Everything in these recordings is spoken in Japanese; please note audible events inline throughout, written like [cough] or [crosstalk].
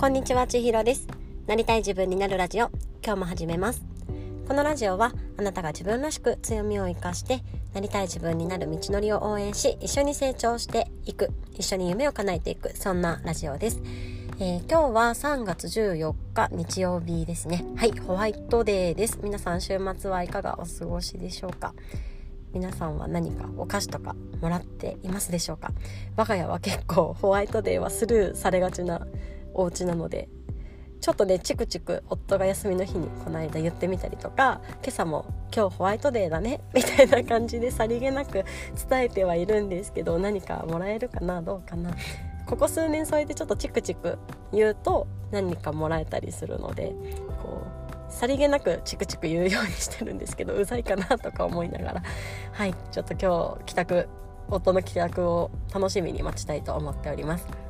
こんにちは、ちひろです。なりたい自分になるラジオ、今日も始めます。このラジオは、あなたが自分らしく強みを生かして、なりたい自分になる道のりを応援し、一緒に成長していく、一緒に夢を叶えていく、そんなラジオです。えー、今日は3月14日日曜日ですね。はい、ホワイトデーです。皆さん週末はいかがお過ごしでしょうか？皆さんは何かお菓子とかもらっていますでしょうか？我が家は結構ホワイトデーはスルーされがちなお家なのでちょっとねチクチク夫が休みの日にこの間言ってみたりとか今朝も「今日ホワイトデーだね」みたいな感じでさりげなく伝えてはいるんですけど何かもらえるかなどうかなここ数年そうやってちょっとチクチク言うと何かもらえたりするのでこうさりげなくチクチク言うようにしてるんですけどうざいかなとか思いながらはいちょっと今日帰宅夫の帰宅を楽しみに待ちたいと思っております。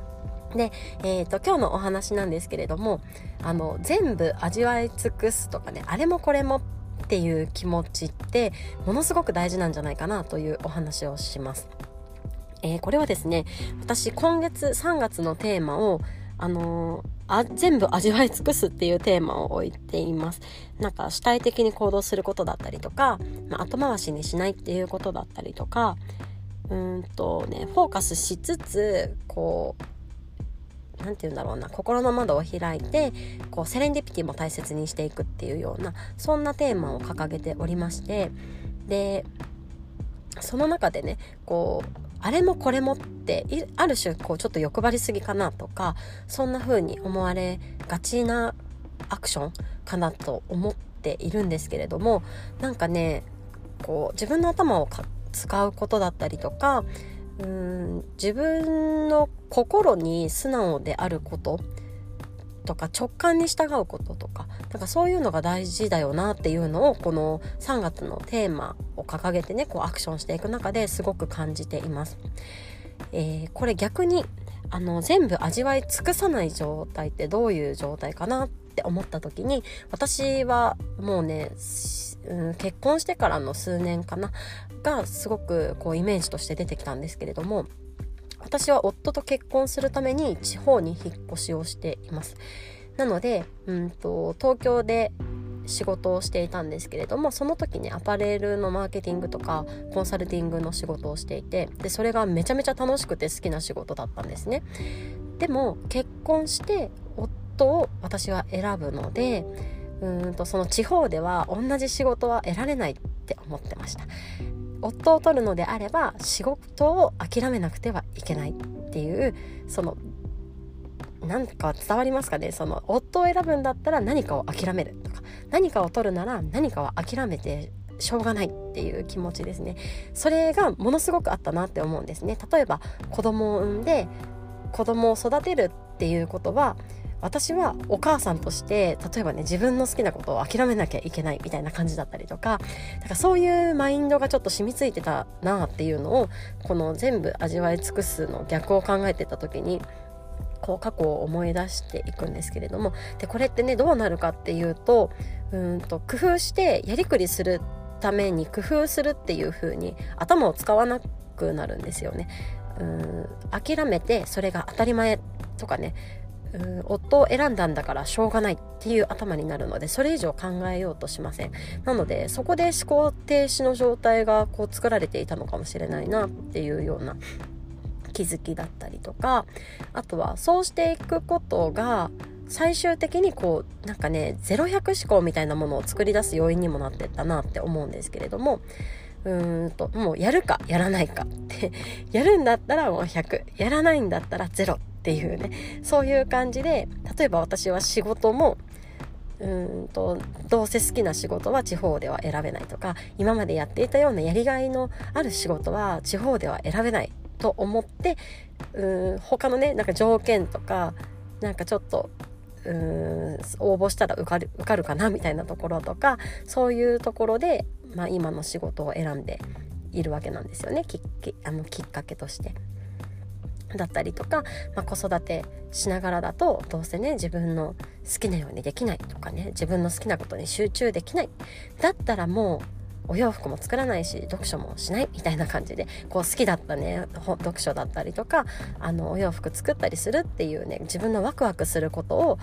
で、えーと、今日のお話なんですけれどもあの全部味わい尽くすとかねあれもこれもっていう気持ちってものすごく大事なんじゃないかなというお話をします。えー、これはですね私今月3月のテーマをあのー、あ全部味わい尽くすっていうテーマを置いています。なんか主体的に行動することだったりとか、まあ、後回しにしないっていうことだったりとかうんとねフォーカスしつつこう何て言うんだろうな心の窓を開いてこうセレンディピティも大切にしていくっていうようなそんなテーマを掲げておりましてでその中でねこうあれもこれもってある種こうちょっと欲張りすぎかなとかそんな風に思われがちなアクションかなと思っているんですけれどもなんかねこう自分の頭を使うことだったりとかうん自分の心に素直であることとか直感に従うこととかなんかそういうのが大事だよなっていうのをこの3月のテーマを掲げてねこうアクションしていく中ですごく感じています。えー、これ逆にあの全部味わい尽くさない状態ってどういう状態かなって思った時に私はもうね、うん、結婚してからの数年かながすごくこうイメージとして出てきたんですけれども私は夫と結婚するために地方に引っ越しをしています。なので、うんと、東京で仕事をしていたんですけれどもその時にアパレルのマーケティングとかコンサルティングの仕事をしていてでそれがめちゃめちゃ楽しくて好きな仕事だったんですね。でも結婚して夫を私は選ぶのでうんとその地方では同じ仕事は得られないって思ってました。夫を取るのであれば仕事を諦めなくてはいけないっていうその何か伝わりますかね？その夫を選ぶんだったら何かを諦めるとか。何かを取るなら何かを諦めてしょうがないっていう気持ちですね。それがものすごくあったなって思うんですね。例えば子供を産んで子供を育てるっていうことは私はお母さんとして例えばね自分の好きなことを諦めなきゃいけないみたいな感じだったりとかだからそういうマインドがちょっと染みついてたなっていうのをこの全部味わい尽くすの逆を考えてた時にこう過去を思い出していくんですけれどもでこれってねどうなるかっていうとうんと工夫してやりくりするために工夫するっていう風に頭を使わなくなるんですよね。うん諦めてそれが当たり前とかねうん夫を選んだんだからしょうがないっていう頭になるのでそれ以上考えようとしません。なのでそこで思考停止の状態がこう作られていたのかもしれないなっていうような気づきだったりとかあとはそうしていくことが最終的にこうなんかね0100思考みたいなものを作り出す要因にもなってったなって思うんですけれどもうーんともうやるかやらないかってやるんだったらもう100やらないんだったら0っっていうねそういう感じで例えば私は仕事もうんとどうせ好きな仕事は地方では選べないとか今までやっていたようなやりがいのある仕事は地方では選べないと思ってうん他のねなんか条件とかなんかちょっとうん応募したら受かる受かるかなみたいなところとかそういうところで、まあ、今の仕事を選んでいるわけなんですよねきあのきっかけとして。だったりとか、まあ、子育てしながらだとどうせね自分の好きなようにできないとかね自分の好きなことに集中できない。だったらもうお洋服も作らないし読書もしないみたいな感じでこう好きだったね読書だったりとかあのお洋服作ったりするっていうね自分のワクワクすることを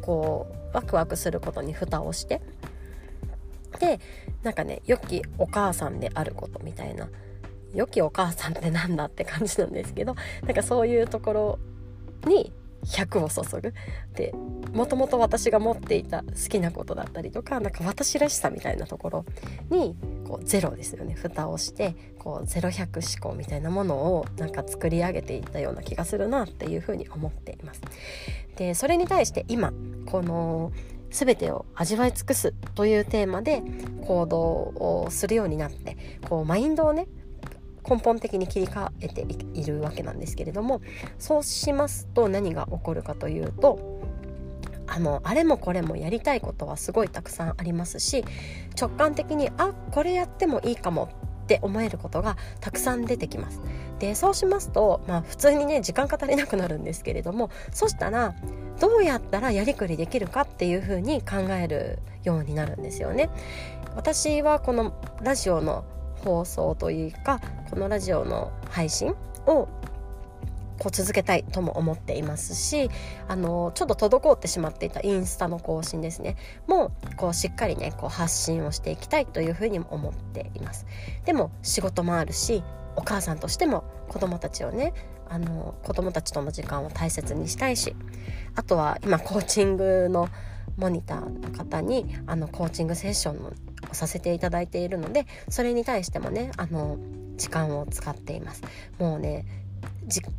こうワクワクすることに蓋をしてでなんかね良きお母さんであることみたいな良きお母さんってなんだって感じなんですけどなんかそういうところに100を注ぐでもともと私が持っていた好きなことだったりとかなんか私らしさみたいなところにこうゼロですよね蓋をしてこうゼロ百思考みたいなものをなんか作り上げていったような気がするなっていうふうに思っています。でそれに対して今この全てを味わい尽くすというテーマで行動をするようになってこうマインドをね根本的に切り替えているわけなんですけれどもそうしますと何が起こるかというとあのあれもこれもやりたいことはすごいたくさんありますし直感的にあこれやってもいいかもって思えることがたくさん出てきます。でそうしますと、まあ、普通にね時間が足りなくなるんですけれどもそしたらどうやったらやりくりできるかっていうふうに考えるようになるんですよね。私はこのラジオの放送というかこのラジオの配信をこう続けたいとも思っていますしあのちょっと滞ってしまっていたインスタの更新ですね。もうこうしっかりねこう発信をしていきたいというふうにも思っています。でも仕事もあるしお母さんとしても子供たちをねあの子供たちとの時間を大切にしたいしあとは今コーチングのモニターの方にあのコーチングセッションさせていただいているのでそれに対してもねあの時間を使っています。もうね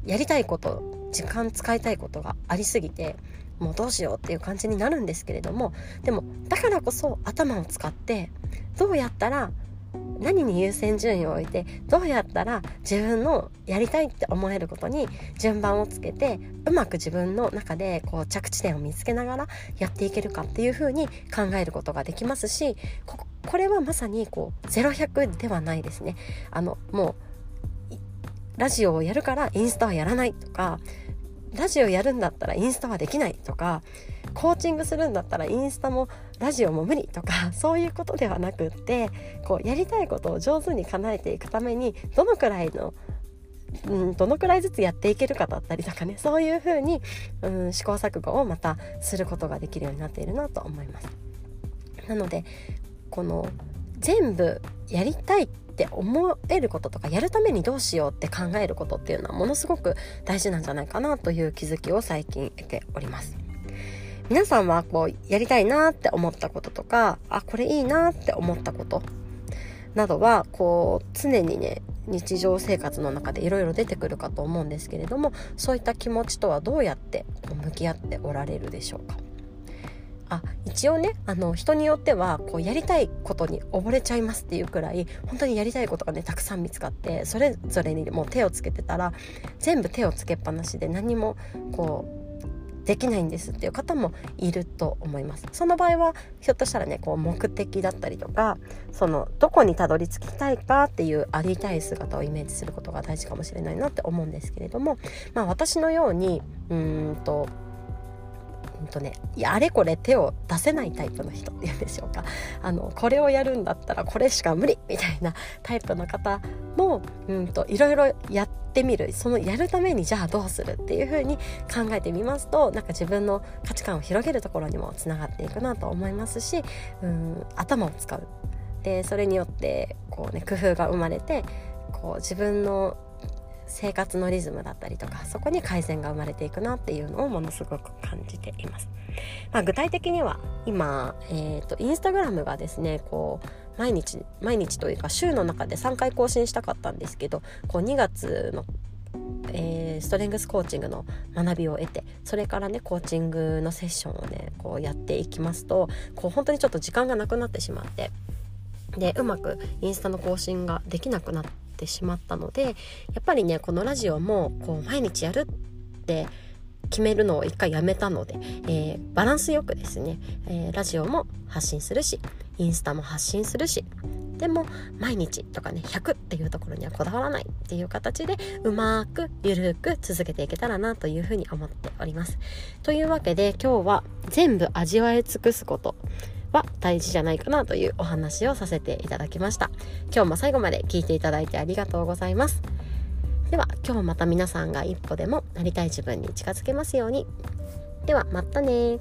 やりたいこと時間使いたいことがありすぎてもうどうしようっていう感じになるんですけれどもでもだからこそ頭を使ってどうやったら何に優先順位を置いてどうやったら自分のやりたいって思えることに順番をつけてうまく自分の中でこう着地点を見つけながらやっていけるかっていうふうに考えることができますしここれはまさにこう0100ではないですね。あのもうラジオをやるからインスタはやらないとかラジオやるんだったらインスタはできないとかコーチングするんだったらインスタもラジオも無理とか [laughs] そういうことではなくってこうやりたいことを上手に叶えていくためにどのくらいのうん、どのくらいずつやっていけるかだったりとかねそういうふうに、うん、試行錯誤をまたすることができるようになっているなと思います。なのでこの全部やりたいって思えることとかやるためにどうしようって考えることっていうのはものすごく大事なんじゃないかなという気づきを最近得ております。皆さんはこうやりたいなって思ったこととかあこれいいなって思ったことなどはこう常にね日常生活の中でいろいろ出てくるかと思うんですけれどもそういった気持ちとはどうやって向き合っておられるでしょうか？あ一応ねあの人によってはこうやりたいことに溺れちゃいますっていうくらい本当にやりたいことがねたくさん見つかってそれぞれにもう手をつけてたら全部手をつけっぱなしで何もこうできないんですっていう方もいると思います。その場合はひょっとしたらねこう目的だったりとかそのどこにたどり着きたいかっていうありたい姿をイメージすることが大事かもしれないなって思うんですけれどもまあ私のようにうんとんとね、いやあれこれ手を出せないタイプの人っていうんでしょうか。あのこれをやるんだったらこれしか無理みたいなタイプの方もうんといろいろやってみる。そのやるためにじゃあどうするっていう風に考えてみますとなんか自分の価値観を広げるところにもつながっていくなと思いますしうん頭を使う。でそれによってこう、ね、工夫が生まれてこう自分の生活のリズムだったりとかそこに改善が生まれていくなっていうのをものすごく感じています。まあ、具体的には今、えーと、インスタグラムがですねこう毎日毎日というか週の中で3回更新したかったんですけどこう2月のえー、ストレングスコーチングの学びを得てそれからねコーチングのセッションをねこうやっていきますとこう本当にちょっと時間がなくなってしまってでうまくインスタの更新ができなくなってってしまったのでやっぱりねこのラジオもこう毎日やるって決めるのを一回やめたので、えー、バランスよくですね、えー、ラジオも発信するしインスタも発信するしでも毎日とかね100っていうところにはこだわらないっていう形でうまくゆるく続けていけたらなというふうに思っております。というわけで今日は全部味わい尽くすことは大事じゃないかなというお話をさせていただきました。今日も最後まで聞いていただいてありがとうございます。では今日もまた皆さんが一歩でもなりたい自分に近づけますように。ではまたね